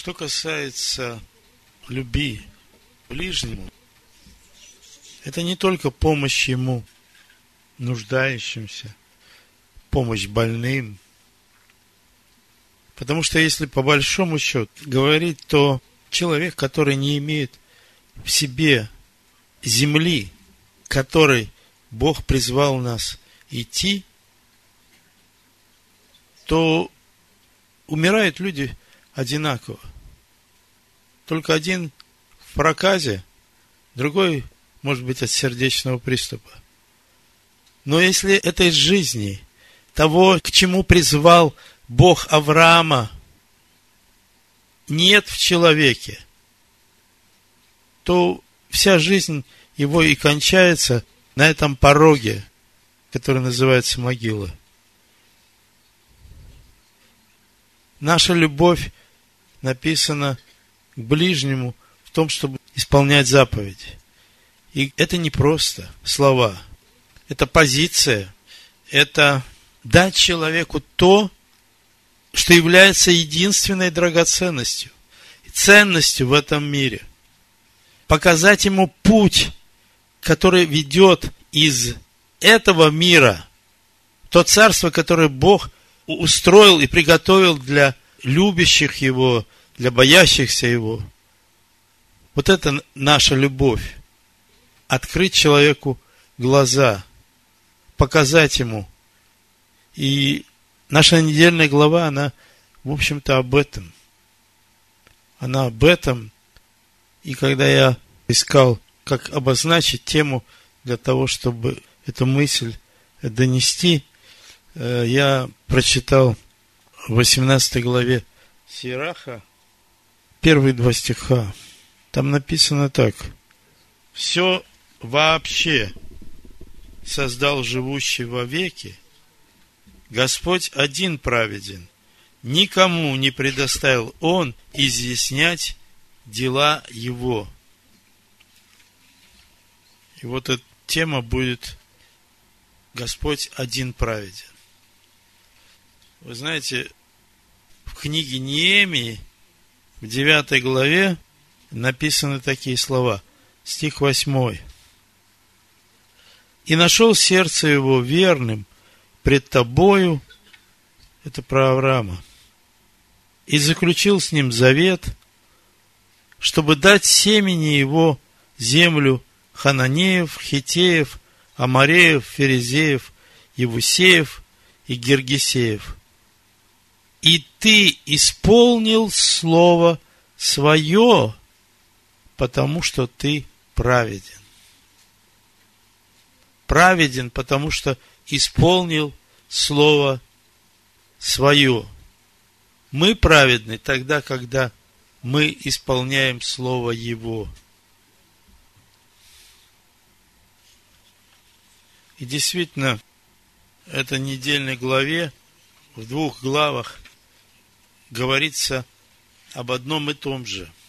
Что касается любви ближнему, это не только помощь ему, нуждающимся, помощь больным. Потому что если по большому счету говорить, то человек, который не имеет в себе земли, которой Бог призвал нас идти, то умирают люди одинаково. Только один в проказе, другой, может быть, от сердечного приступа. Но если этой жизни, того, к чему призвал Бог Авраама, нет в человеке, то вся жизнь его и кончается на этом пороге, который называется могила. Наша любовь написана к ближнему в том, чтобы исполнять заповеди. И это не просто слова. Это позиция. Это дать человеку то, что является единственной драгоценностью, ценностью в этом мире. Показать ему путь, который ведет из этого мира, то царство, которое Бог устроил и приготовил для любящих Его, для боящихся Его. Вот это наша любовь. Открыть человеку глаза, показать ему. И наша недельная глава, она, в общем-то, об этом. Она об этом. И когда я искал, как обозначить тему для того, чтобы эту мысль донести, я прочитал в 18 главе Сираха первые два стиха. Там написано так. Все вообще создал живущий во веки, Господь один праведен, никому не предоставил Он изъяснять дела Его. И вот эта тема будет Господь один праведен. Вы знаете, в книге Неемии, в 9 главе, написаны такие слова. Стих 8. «И нашел сердце его верным пред тобою» это про Авраама, «и заключил с ним завет, чтобы дать семени его землю Хананеев, Хитеев, Амареев, Ферезеев, Евусеев и Гергесеев. И ты исполнил слово свое, потому что ты праведен. Праведен, потому что исполнил слово свое. Мы праведны тогда, когда мы исполняем слово Его. И действительно, это недельной главе, в двух главах, говорится об одном и том же –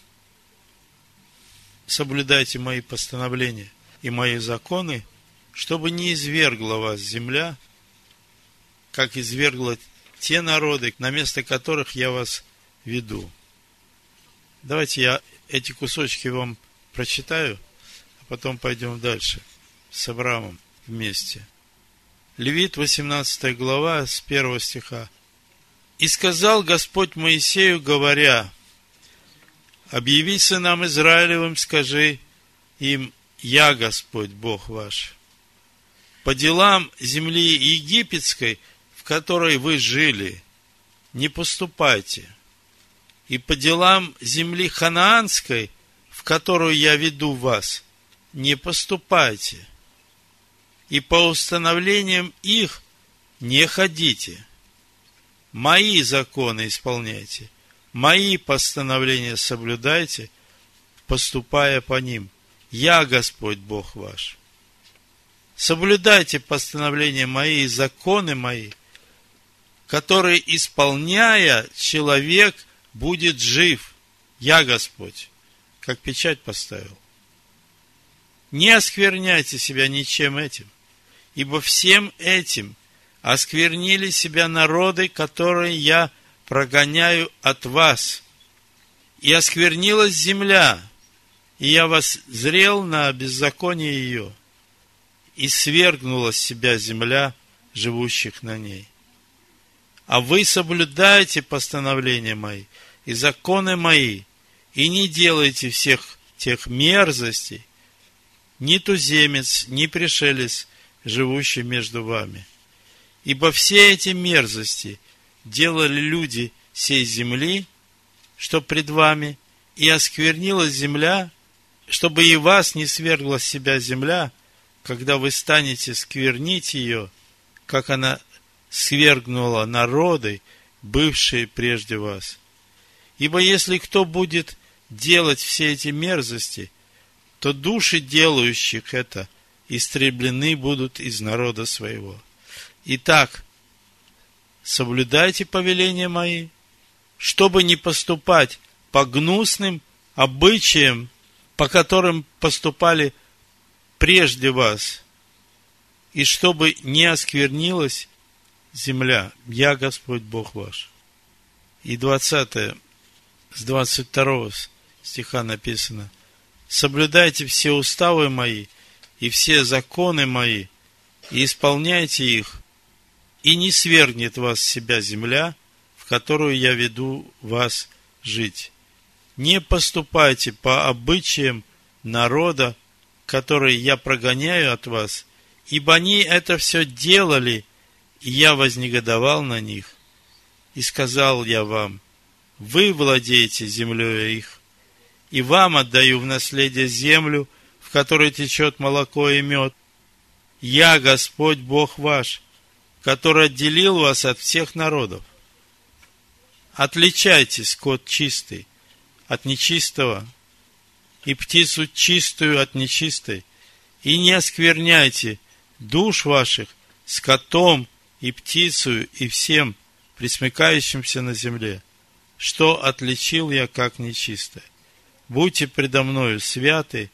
соблюдайте мои постановления и мои законы, чтобы не извергла вас земля, как извергла те народы, на место которых я вас веду. Давайте я эти кусочки вам прочитаю, а потом пойдем дальше с Авраамом вместе. Левит, 18 глава, с 1 стиха. «И сказал Господь Моисею, говоря, объяви сынам Израилевым, скажи им, я Господь Бог ваш. По делам земли египетской, в которой вы жили, не поступайте. И по делам земли ханаанской, в которую я веду вас, не поступайте. И по установлениям их не ходите. Мои законы исполняйте – Мои постановления соблюдайте, поступая по ним. Я Господь Бог ваш. Соблюдайте постановления мои и законы мои, которые, исполняя, человек будет жив. Я Господь, как печать поставил. Не оскверняйте себя ничем этим, ибо всем этим осквернили себя народы, которые я прогоняю от вас, и осквернилась земля, и я вас зрел на беззаконие ее, и свергнула с себя земля живущих на ней. А вы соблюдаете постановления мои и законы мои, и не делайте всех тех мерзостей, ни туземец, ни пришелец, живущий между вами. Ибо все эти мерзости делали люди сей земли, что пред вами, и осквернилась земля, чтобы и вас не свергла с себя земля, когда вы станете сквернить ее, как она свергнула народы, бывшие прежде вас. Ибо если кто будет делать все эти мерзости, то души делающих это истреблены будут из народа своего. Итак, соблюдайте повеления мои, чтобы не поступать по гнусным обычаям, по которым поступали прежде вас, и чтобы не осквернилась земля. Я Господь Бог ваш. И 20 с 22 стиха написано. Соблюдайте все уставы мои и все законы мои, и исполняйте их, и не свергнет вас с себя земля, в которую я веду вас жить. Не поступайте по обычаям народа, который я прогоняю от вас, ибо они это все делали, и я вознегодовал на них. И сказал я вам, вы владеете землей их, и вам отдаю в наследие землю, в которой течет молоко и мед. Я Господь Бог ваш, который отделил вас от всех народов. Отличайте скот чистый от нечистого, и птицу чистую от нечистой, и не оскверняйте душ ваших скотом и птицу и всем присмыкающимся на земле, что отличил я как нечистое. Будьте предо мною святы,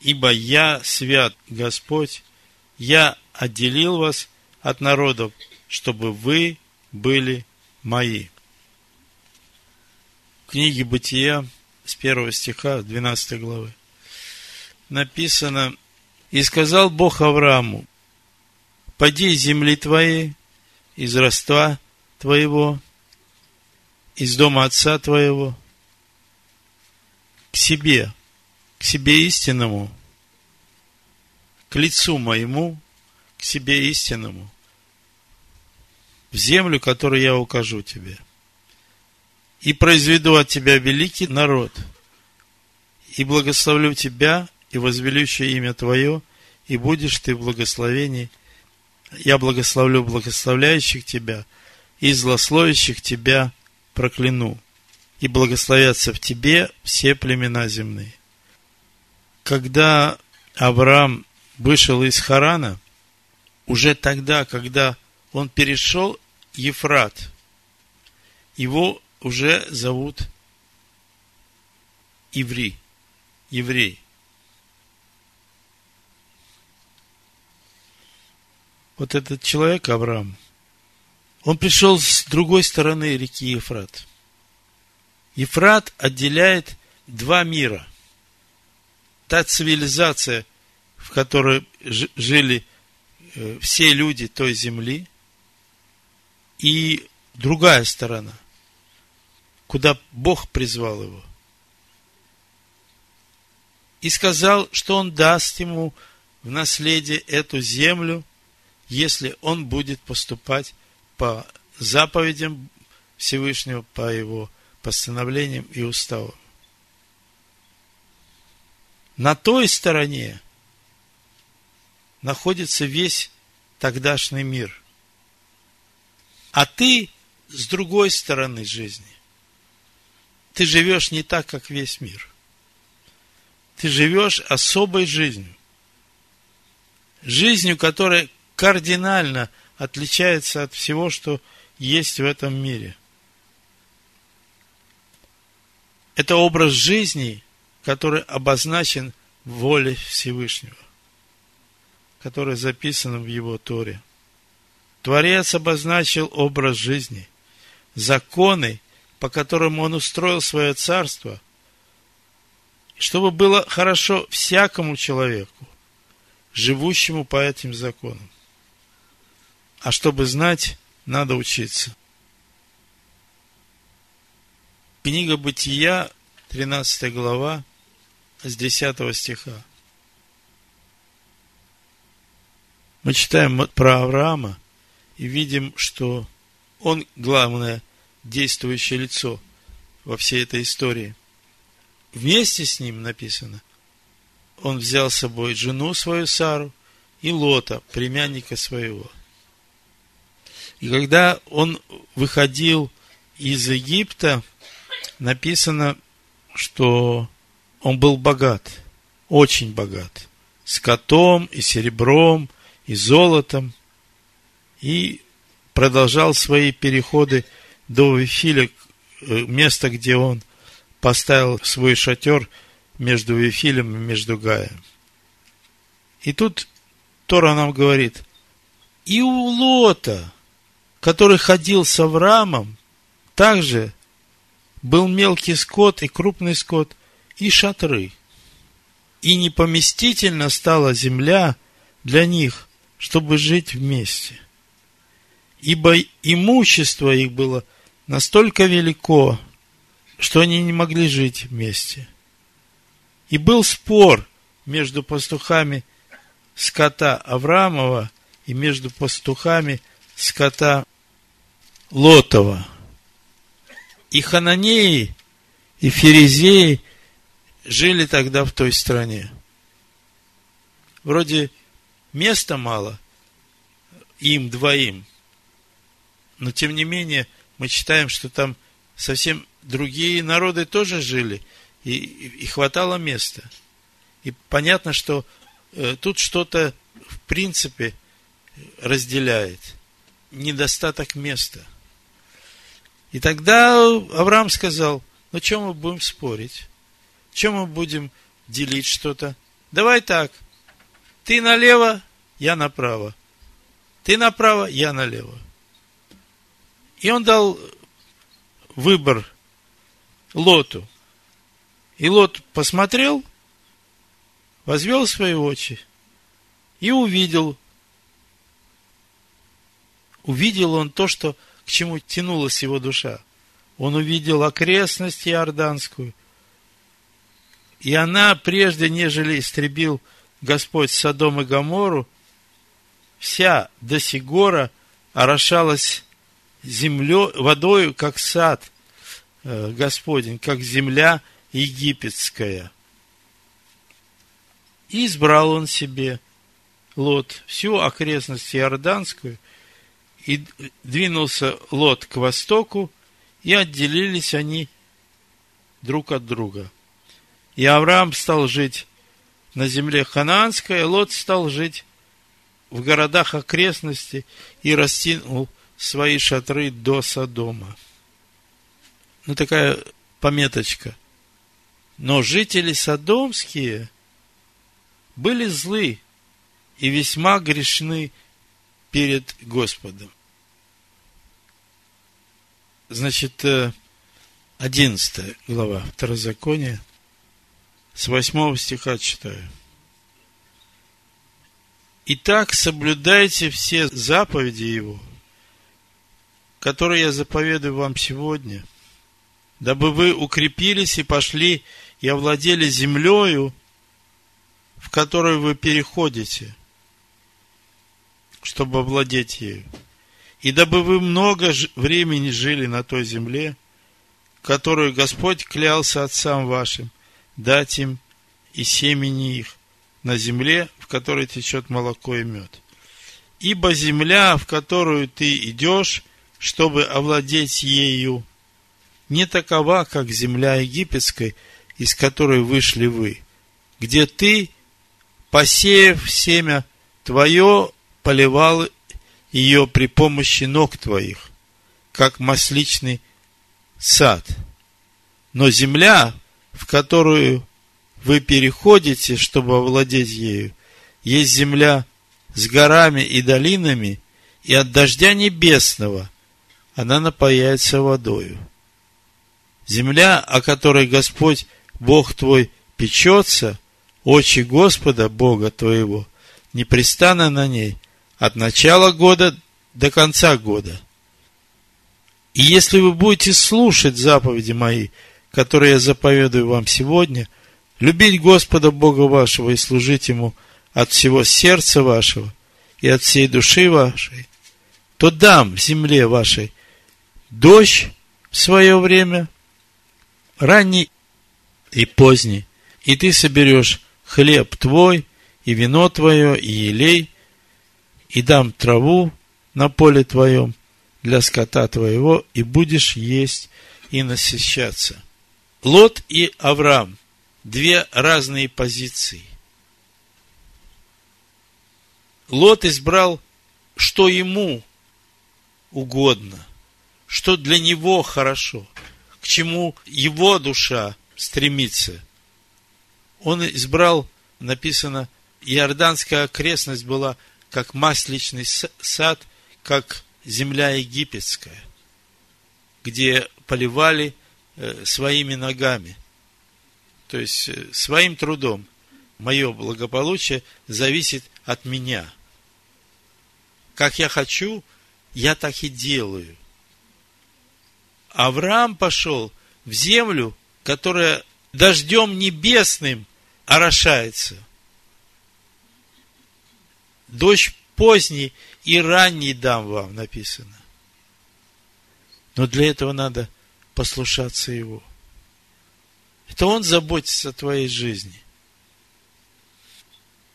ибо я свят Господь, я отделил вас от народов, чтобы вы были мои. В книге Бытия с первого стиха 12 главы написано, «И сказал Бог Аврааму, поди из земли твоей, из роства твоего, из дома отца твоего, к себе, к себе истинному, к лицу моему, к себе истинному, в землю, которую я укажу тебе. И произведу от тебя великий народ, и благословлю тебя, и возвеличу имя твое, и будешь ты в благословении. Я благословлю благословляющих тебя, и злословящих тебя прокляну, и благословятся в тебе все племена земные. Когда Авраам вышел из Харана, уже тогда, когда он перешел Ефрат, его уже зовут Иври, еврей. Вот этот человек, Авраам, он пришел с другой стороны реки Ефрат. Ефрат отделяет два мира. Та цивилизация, в которой жили Э, все люди той земли, и другая сторона, куда Бог призвал его. И сказал, что он даст ему в наследие эту землю, если он будет поступать по заповедям Всевышнего, по его постановлениям и уставам. На той стороне находится весь тогдашний мир. А ты с другой стороны жизни. Ты живешь не так, как весь мир. Ты живешь особой жизнью. Жизнью, которая кардинально отличается от всего, что есть в этом мире. Это образ жизни, который обозначен волей Всевышнего который записан в его Торе. Творец обозначил образ жизни, законы, по которому он устроил свое царство, чтобы было хорошо всякому человеку, живущему по этим законам. А чтобы знать, надо учиться. Книга Бытия, 13 глава, с 10 стиха. Мы читаем про Авраама и видим, что он главное действующее лицо во всей этой истории. Вместе с ним написано, он взял с собой жену свою Сару и Лота, племянника своего. И когда он выходил из Египта, написано, что он был богат, очень богат, с котом и серебром и золотом, и продолжал свои переходы до Вифиля, э, место, где он поставил свой шатер между Вифилем и между Гаем. И тут Тора нам говорит, и у Лота, который ходил с Авраамом, также был мелкий скот и крупный скот, и шатры. И непоместительно стала земля для них, чтобы жить вместе. Ибо имущество их было настолько велико, что они не могли жить вместе. И был спор между пастухами скота Авраамова и между пастухами скота Лотова. И хананеи, и ферезеи жили тогда в той стране. Вроде места мало им двоим, но тем не менее мы читаем, что там совсем другие народы тоже жили, и, и хватало места. И понятно, что э, тут что-то в принципе разделяет. Недостаток места. И тогда Авраам сказал, ну, чем мы будем спорить? Чем мы будем делить что-то? Давай так. Ты налево, я направо. Ты направо, я налево. И он дал выбор Лоту. И Лот посмотрел, возвел свои очи и увидел. Увидел он то, что, к чему тянулась его душа. Он увидел окрестность Иорданскую. И она, прежде нежели истребил Господь Содом и Гомору, вся до Сигора орошалась землей, водою, как сад э, Господень, как земля египетская. И избрал он себе Лот всю окрестность Иорданскую, и двинулся Лот к востоку, и отделились они друг от друга. И Авраам стал жить на земле ханаанской, а Лот стал жить в городах окрестности и растянул свои шатры до Содома. Ну, такая пометочка. Но жители содомские были злы и весьма грешны перед Господом. Значит, 11 э, глава Второзакония, с 8 стиха читаю. Итак, соблюдайте все заповеди Его – который я заповедую вам сегодня, дабы вы укрепились и пошли и овладели землею, в которую вы переходите, чтобы овладеть ею. И дабы вы много времени жили на той земле, которую Господь клялся отцам вашим, дать им и семени их на земле, в которой течет молоко и мед. Ибо земля, в которую ты идешь, чтобы овладеть ею, не такова, как земля египетской, из которой вышли вы, где ты, посеяв семя твое, поливал ее при помощи ног твоих, как масличный сад. Но земля, в которую вы переходите, чтобы овладеть ею, есть земля с горами и долинами, и от дождя небесного она напаяется водою. Земля, о которой Господь, Бог твой, печется, очи Господа, Бога твоего, непрестанно на ней, от начала года до конца года. И если вы будете слушать заповеди мои, которые я заповедую вам сегодня, любить Господа Бога вашего и служить Ему от всего сердца вашего и от всей души вашей, то дам земле вашей дождь в свое время, ранний и поздний, и ты соберешь хлеб твой, и вино твое, и елей, и дам траву на поле твоем для скота твоего, и будешь есть и насыщаться. Лот и Авраам – две разные позиции. Лот избрал, что ему угодно, что для него хорошо, к чему его душа стремится. Он избрал, написано, Иорданская окрестность была как масличный сад, как земля египетская, где поливали э, своими ногами, то есть э, своим трудом. Мое благополучие зависит от меня. Как я хочу, я так и делаю. Авраам пошел в землю, которая дождем небесным орошается. Дождь поздний и ранний дам вам, написано. Но для этого надо послушаться Его. Это Он заботится о твоей жизни.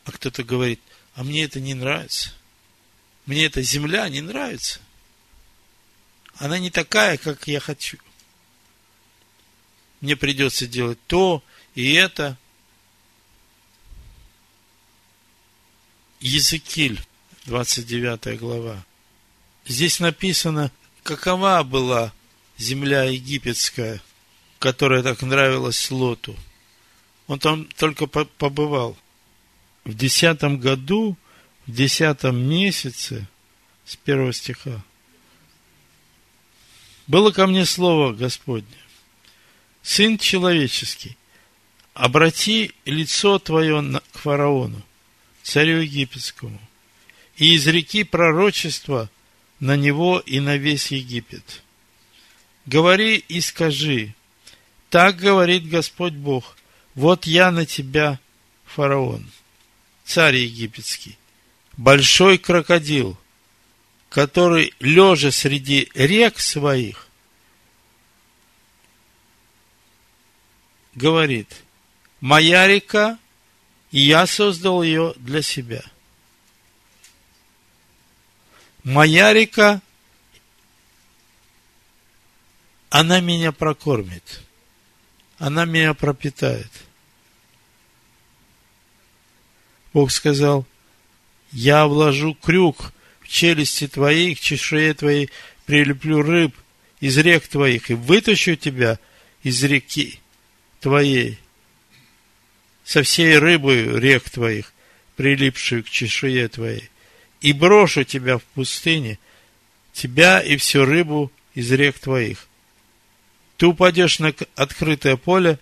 А кто-то говорит, а мне это не нравится. Мне эта земля не нравится. Она не такая, как я хочу. Мне придется делать то и это. Языкиль, 29 глава. Здесь написано, какова была земля египетская, которая так нравилась Лоту. Он там только побывал. В десятом году, в десятом месяце, с первого стиха, было ко мне слово Господне. Сын человеческий, обрати лицо твое к фараону, царю египетскому, и изреки пророчество на него и на весь Египет. Говори и скажи, так говорит Господь Бог, вот я на тебя, фараон, царь египетский, большой крокодил, который, лежа среди рек своих, говорит, моя река, и я создал ее для себя. Моя река, она меня прокормит, она меня пропитает. Бог сказал, я вложу крюк челюсти твоей, к чешуе твоей прилеплю рыб из рек твоих и вытащу тебя из реки твоей, со всей рыбой рек твоих, прилипшую к чешуе твоей, и брошу тебя в пустыне, тебя и всю рыбу из рек твоих. Ты упадешь на открытое поле,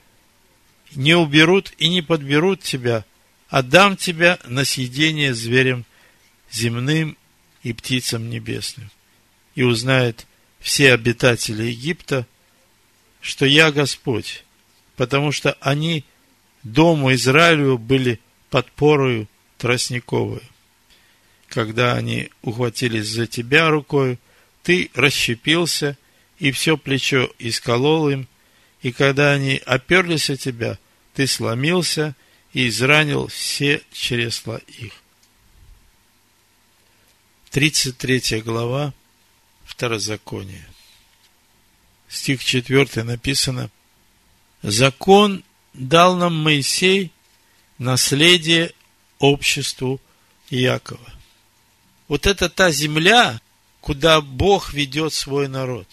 не уберут и не подберут тебя, отдам тебя на съедение зверям земным и птицам небесным. И узнают все обитатели Египта, что я Господь, потому что они дому Израилю были подпорою тростниковую. Когда они ухватились за тебя рукой, ты расщепился и все плечо исколол им, и когда они оперлись от тебя, ты сломился и изранил все чресла их. 33 глава Второзакония. Стих 4 написано Закон дал нам Моисей наследие обществу Якова. Вот это та земля, куда Бог ведет свой народ.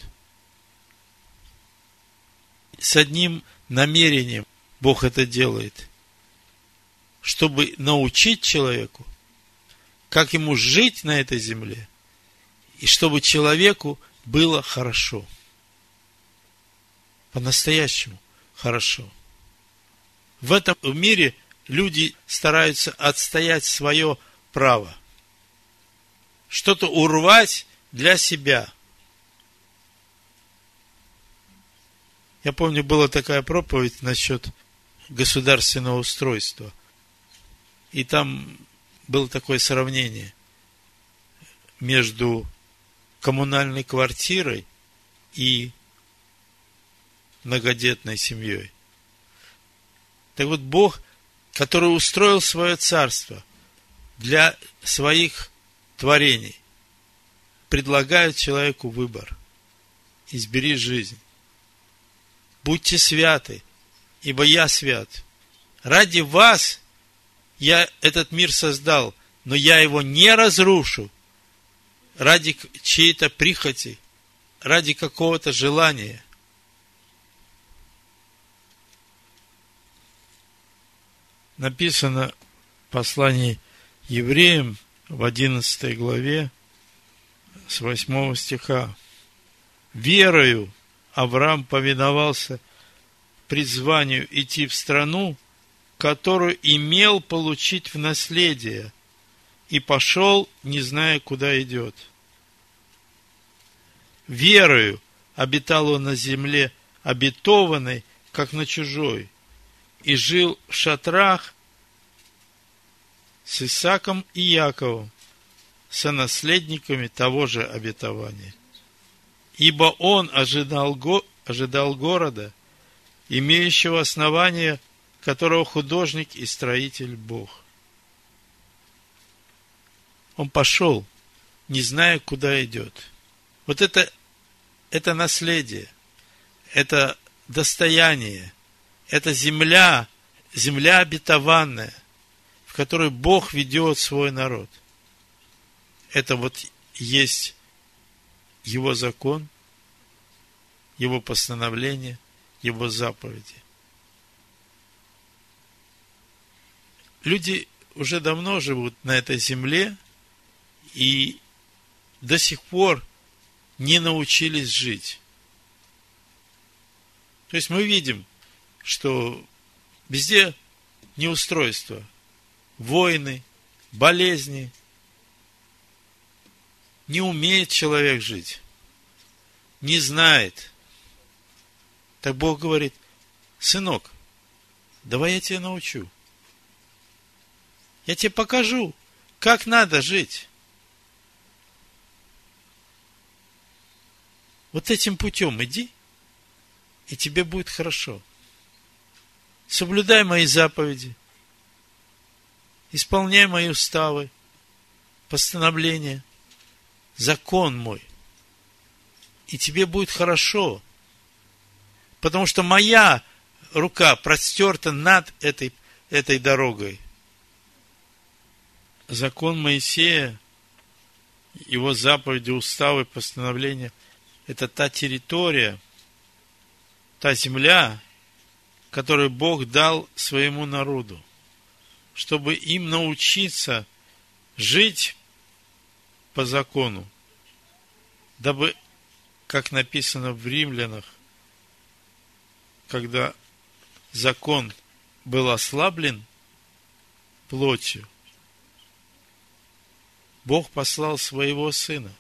С одним намерением Бог это делает, чтобы научить человеку, как ему жить на этой земле, и чтобы человеку было хорошо – по-настоящему хорошо. В этом мире люди стараются отстоять свое право. Что-то урвать для себя. Я помню, была такая проповедь насчет государственного устройства. И там было такое сравнение между коммунальной квартирой и многодетной семьей. Так вот, Бог, который устроил свое царство для своих творений, предлагает человеку выбор. Избери жизнь. Будьте святы, ибо я свят. Ради вас я этот мир создал, но я его не разрушу ради чьей-то прихоти, ради какого-то желания – написано в послании евреям в 11 главе с 8 стиха. Верою Авраам повиновался призванию идти в страну, которую имел получить в наследие, и пошел, не зная, куда идет. Верою обитал он на земле обетованной, как на чужой, и жил в шатрах с Исаком и Яковом, сонаследниками того же обетования. Ибо он ожидал, го, ожидал города, имеющего основания, которого художник и строитель Бог. Он пошел, не зная, куда идет. Вот это, это наследие, это достояние – это земля, земля обетованная, в которой Бог ведет свой народ. Это вот есть его закон, его постановление, его заповеди. Люди уже давно живут на этой земле и до сих пор не научились жить. То есть мы видим, что везде неустройство, войны, болезни. Не умеет человек жить, не знает. Так Бог говорит, сынок, давай я тебя научу. Я тебе покажу, как надо жить. Вот этим путем иди, и тебе будет хорошо соблюдай мои заповеди, исполняй мои уставы, постановления, закон мой. И тебе будет хорошо. Потому что моя рука простерта над этой, этой дорогой. Закон Моисея, его заповеди, уставы, постановления – это та территория, та земля, который Бог дал своему народу, чтобы им научиться жить по закону, дабы, как написано в Римлянах, когда закон был ослаблен плотью, Бог послал своего Сына.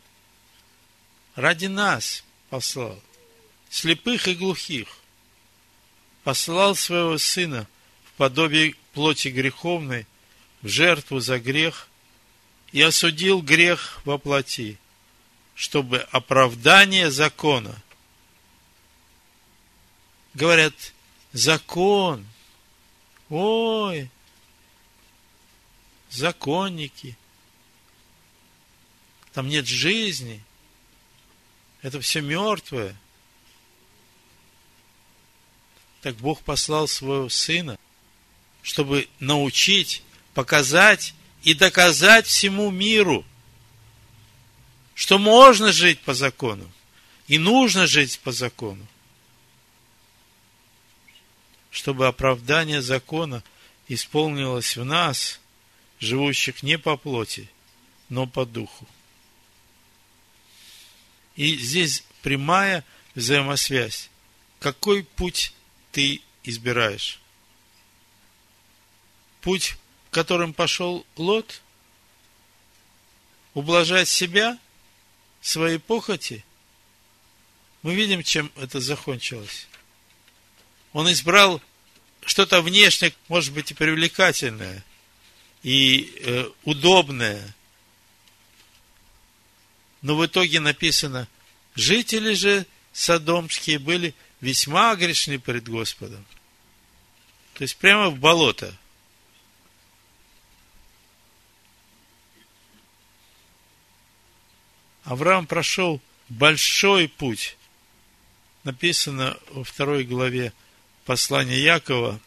Ради нас послал, слепых и глухих, послал своего Сына в подобие плоти греховной, в жертву за грех, и осудил грех во плоти, чтобы оправдание закона. Говорят, закон, ой, законники, там нет жизни, это все мертвое. Так Бог послал своего Сына, чтобы научить, показать и доказать всему миру, что можно жить по закону и нужно жить по закону, чтобы оправдание закона исполнилось в нас, живущих не по плоти, но по духу. И здесь прямая взаимосвязь какой путь ты избираешь? Путь, которым пошел Лот? Ублажать себя, свои похоти? Мы видим, чем это закончилось. Он избрал что-то внешне, может быть, и привлекательное, и э, удобное. Но в итоге написано, жители же содомские были весьма грешны пред Господом. То есть прямо в болото. Авраам прошел большой путь. Написано во второй главе послания Якова.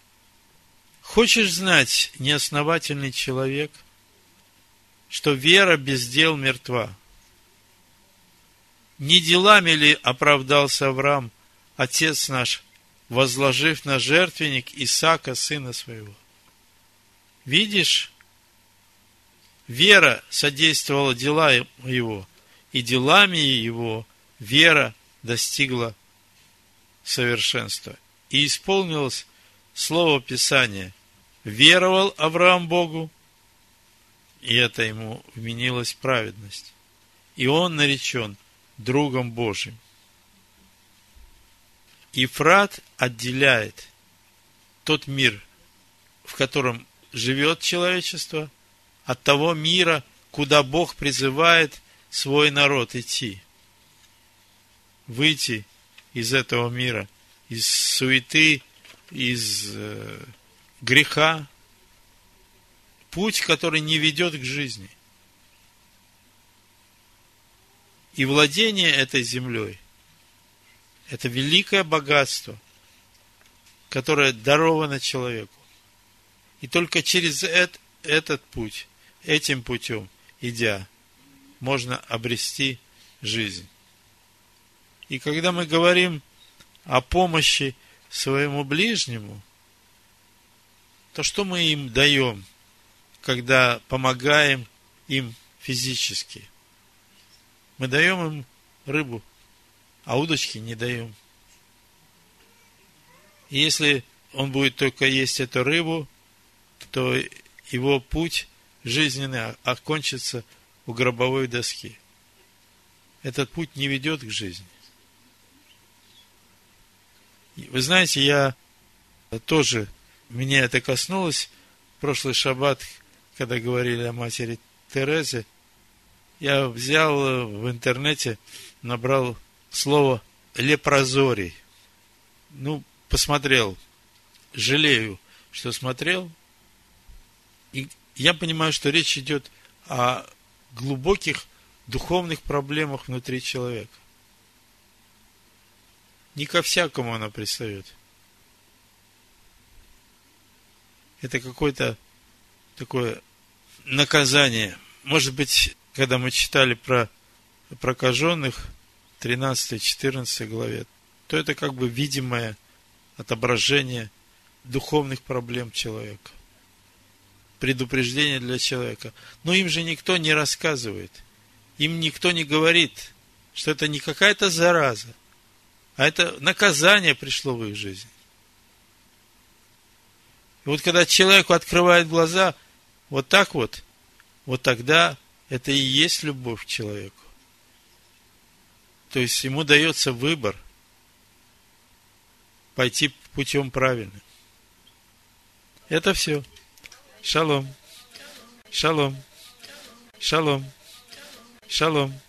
Хочешь знать, неосновательный человек, что вера без дел мертва? Не делами ли оправдался Авраам, отец наш, возложив на жертвенник Исаака, сына своего? Видишь, вера содействовала дела его, и делами его вера достигла совершенства. И исполнилось слово Писания. Веровал Авраам Богу, и это ему вменилась праведность. И он наречен другом Божьим. Ифрат отделяет тот мир, в котором живет человечество, от того мира, куда Бог призывает свой народ идти. Выйти из этого мира, из суеты, из э, греха. Путь, который не ведет к жизни – И владение этой землей – это великое богатство, которое даровано человеку. И только через этот, путь, этим путем, идя, можно обрести жизнь. И когда мы говорим о помощи своему ближнему, то что мы им даем, когда помогаем им физически – мы даем им рыбу, а удочки не даем. И если он будет только есть эту рыбу, то его путь жизненный окончится у гробовой доски. Этот путь не ведет к жизни. Вы знаете, я тоже, меня это коснулось в прошлый шаббат, когда говорили о матери Терезе, я взял э, в интернете, набрал слово лепрозорий. Ну, посмотрел. Жалею, что смотрел. И я понимаю, что речь идет о глубоких духовных проблемах внутри человека. Не ко всякому она пристает. Это какое-то такое наказание. Может быть, когда мы читали про прокаженных, 13-14 главе, то это как бы видимое отображение духовных проблем человека. Предупреждение для человека. Но им же никто не рассказывает. Им никто не говорит, что это не какая-то зараза, а это наказание пришло в их жизнь. И вот когда человеку открывает глаза вот так вот, вот тогда это и есть любовь к человеку. То есть ему дается выбор пойти путем правильным. Это все. Шалом. Шалом. Шалом. Шалом.